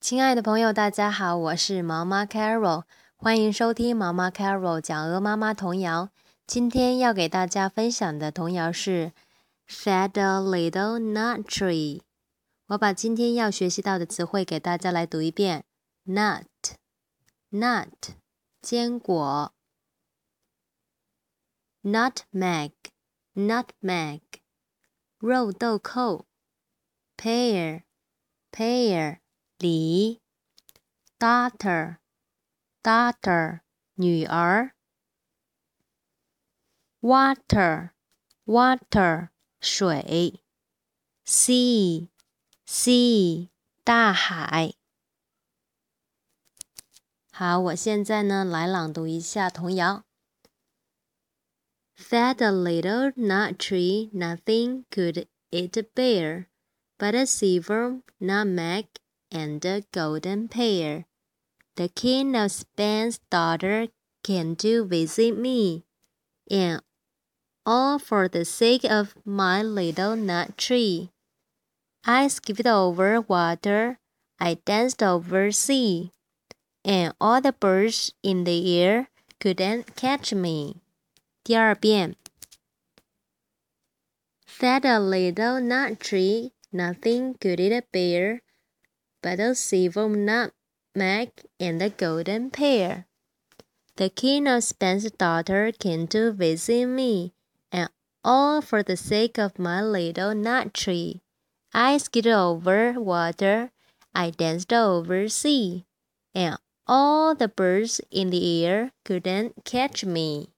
亲爱的朋友，大家好，我是毛妈 Carol，欢迎收听毛妈 Carol 讲鹅妈妈童谣。今天要给大家分享的童谣是《Fed a Little Nut Tree》。我把今天要学习到的词汇给大家来读一遍。：nut，nut，坚果。；nutmeg，nutmeg，肉豆蔻。；pear，pear ；pear，pear。梨，daughter，daughter，女儿；water，water，水；sea，sea，大海。好，我现在呢来朗读一下童谣：Fed a little nut tree, nothing could it bear but a silver nutmeg and a golden pear. The king of Spain's daughter came to visit me, and all for the sake of my little nut tree. I skipped over water, I danced over sea, and all the birds in the air couldn't catch me. 第二遍. Fed a little nut tree, nothing could it bear but a silver nutmeg and a golden pear. The king of Spain's daughter came to visit me, and all for the sake of my little nut tree. I skidded over water, I danced over sea, and all the birds in the air couldn't catch me.